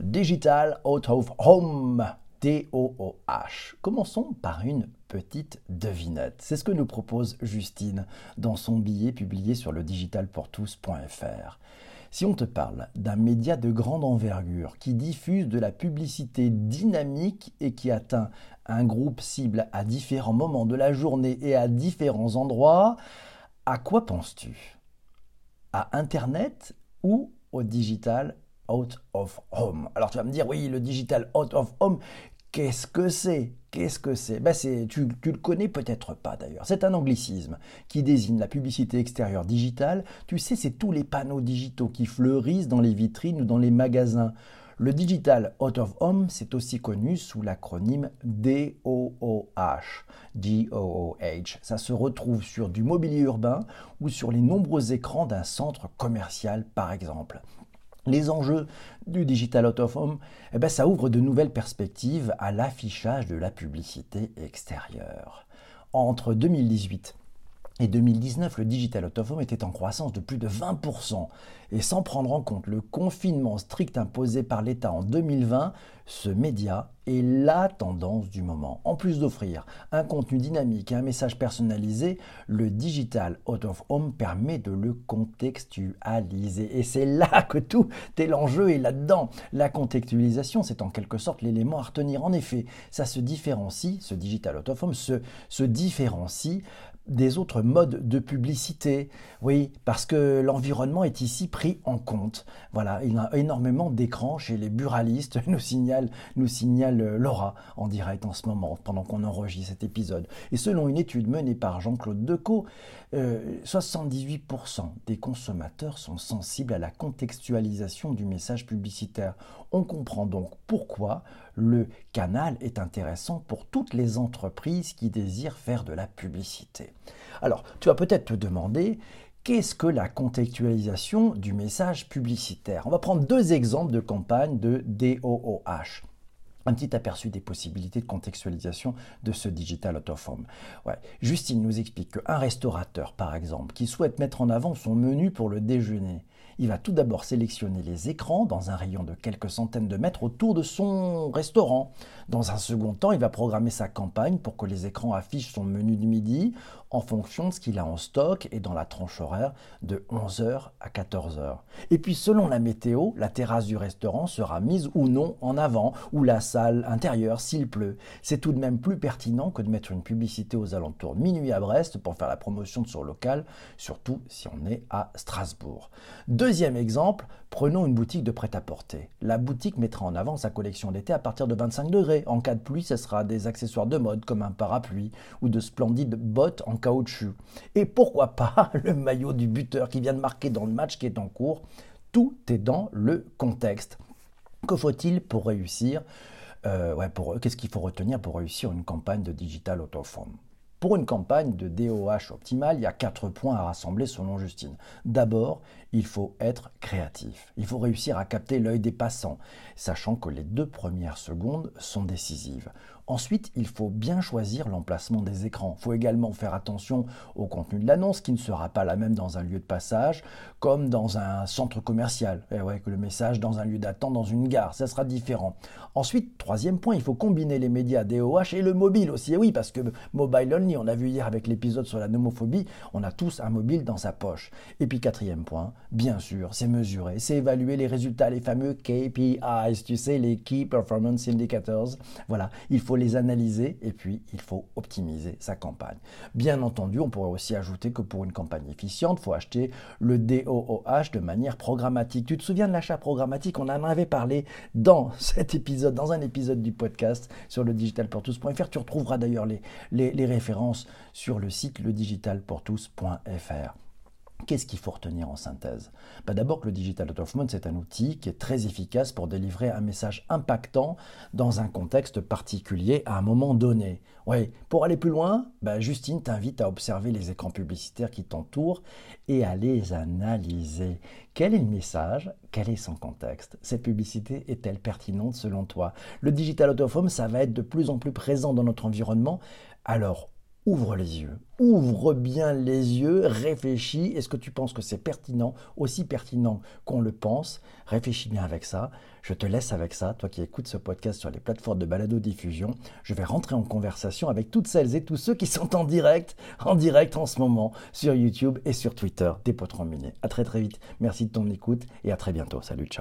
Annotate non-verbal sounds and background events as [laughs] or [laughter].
Digital Out of Home, D-O-O-H. Commençons par une petite devinette. C'est ce que nous propose Justine dans son billet publié sur le digitalpourtous.fr. Si on te parle d'un média de grande envergure qui diffuse de la publicité dynamique et qui atteint un groupe cible à différents moments de la journée et à différents endroits, à quoi penses-tu? À Internet ou au digital out of home Alors tu vas me dire, oui, le digital out of home, Qu'est-ce que c'est? Qu'est-ce que c'est? Ben tu, tu, le connais peut-être pas d'ailleurs. C'est un anglicisme qui désigne la publicité extérieure digitale. Tu sais, c'est tous les panneaux digitaux qui fleurissent dans les vitrines ou dans les magasins. Le digital out of home, c'est aussi connu sous l'acronyme DOOH. DOOH. Ça se retrouve sur du mobilier urbain ou sur les nombreux écrans d'un centre commercial par exemple les enjeux du Digital Out of Home, eh ben, ça ouvre de nouvelles perspectives à l'affichage de la publicité extérieure. Entre 2018 et 2019, le digital out home était en croissance de plus de 20%. Et sans prendre en compte le confinement strict imposé par l'État en 2020, ce média est la tendance du moment. En plus d'offrir un contenu dynamique et un message personnalisé, le digital out permet de le contextualiser. Et c'est là que tout est l'enjeu et là-dedans. La contextualisation, c'est en quelque sorte l'élément à retenir. En effet, ça se différencie, ce digital out se différencie des autres modes de publicité. Oui, parce que l'environnement est ici pris en compte. Voilà, il y a énormément d'écrans chez les buralistes, [laughs] nous signale, signale Laura en direct en ce moment, pendant qu'on enregistre cet épisode. Et selon une étude menée par Jean-Claude Decaux, 78% euh, des consommateurs sont sensibles à la contextualisation du message publicitaire. On comprend donc pourquoi le canal est intéressant pour toutes les entreprises qui désirent faire de la publicité. Alors, tu vas peut-être te demander, qu'est-ce que la contextualisation du message publicitaire? On va prendre deux exemples de campagnes de DOOH un petit aperçu des possibilités de contextualisation de ce digital out. Justine nous explique qu'un restaurateur, par exemple, qui souhaite mettre en avant son menu pour le déjeuner, il va tout d'abord sélectionner les écrans dans un rayon de quelques centaines de mètres autour de son restaurant. Dans un second temps, il va programmer sa campagne pour que les écrans affichent son menu de midi en fonction de ce qu'il a en stock et dans la tranche horaire de 11h à 14h. Et puis selon la météo, la terrasse du restaurant sera mise ou non en avant, ou la salle intérieure s'il pleut. C'est tout de même plus pertinent que de mettre une publicité aux alentours minuit à Brest pour faire la promotion de son local, surtout si on est à Strasbourg. Deuxième exemple, prenons une boutique de prêt-à-porter. La boutique mettra en avant sa collection d'été à partir de 25 degrés. En cas de pluie, ce sera des accessoires de mode comme un parapluie ou de splendides bottes en caoutchouc. Et pourquoi pas [laughs] le maillot du buteur qui vient de marquer dans le match qui est en cours. Tout est dans le contexte. Que faut-il pour réussir? Euh, Qu'est-ce qu'il faut retenir pour réussir une campagne de digital autoform? Pour une campagne de DOH optimale, il y a quatre points à rassembler selon Justine. D'abord, il faut être créatif. Il faut réussir à capter l'œil des passants, sachant que les deux premières secondes sont décisives. Ensuite, il faut bien choisir l'emplacement des écrans. Il faut également faire attention au contenu de l'annonce qui ne sera pas la même dans un lieu de passage comme dans un centre commercial. Et eh ouais, que le message dans un lieu d'attente, dans une gare, ça sera différent. Ensuite, troisième point, il faut combiner les médias DOH et le mobile aussi. Et oui, parce que mobile only, on a vu hier avec l'épisode sur la nomophobie, on a tous un mobile dans sa poche. Et puis quatrième point, bien sûr, c'est mesurer, c'est évaluer les résultats, les fameux KPIs, tu sais, les Key Performance Indicators. Voilà, il faut les analyser et puis il faut optimiser sa campagne. Bien entendu, on pourrait aussi ajouter que pour une campagne efficiente, il faut acheter le DOOH de manière programmatique. Tu te souviens de l'achat programmatique? On en avait parlé dans [laughs] cet épisode, dans un épisode du podcast sur le digitalpourtous.fr. Tu retrouveras d'ailleurs les, références sur le site ledigitalpourtous.fr. Qu'est-ce qu'il faut retenir en synthèse? Bah, D'abord que le Digital Out c'est un outil qui est très efficace pour délivrer un message impactant dans un contexte particulier à un moment donné. Oui, pour aller plus loin, bah, Justine t'invite à observer les écrans publicitaires qui t'entourent et à les analyser. Quel est le message? Quel est son contexte? Cette publicité est-elle pertinente selon toi? Le Digital Out ça va être de plus en plus présent dans notre environnement? Alors, ouvre les yeux. Ouvre bien les yeux, réfléchis. Est-ce que tu penses que c'est pertinent, aussi pertinent qu'on le pense? Réfléchis bien avec ça. Je te laisse avec ça, toi qui écoutes ce podcast sur les plateformes de balado-diffusion. Je vais rentrer en conversation avec toutes celles et tous ceux qui sont en direct, en direct en ce moment, sur YouTube et sur Twitter, des potes minés. À très très vite. Merci de ton écoute et à très bientôt. Salut, ciao.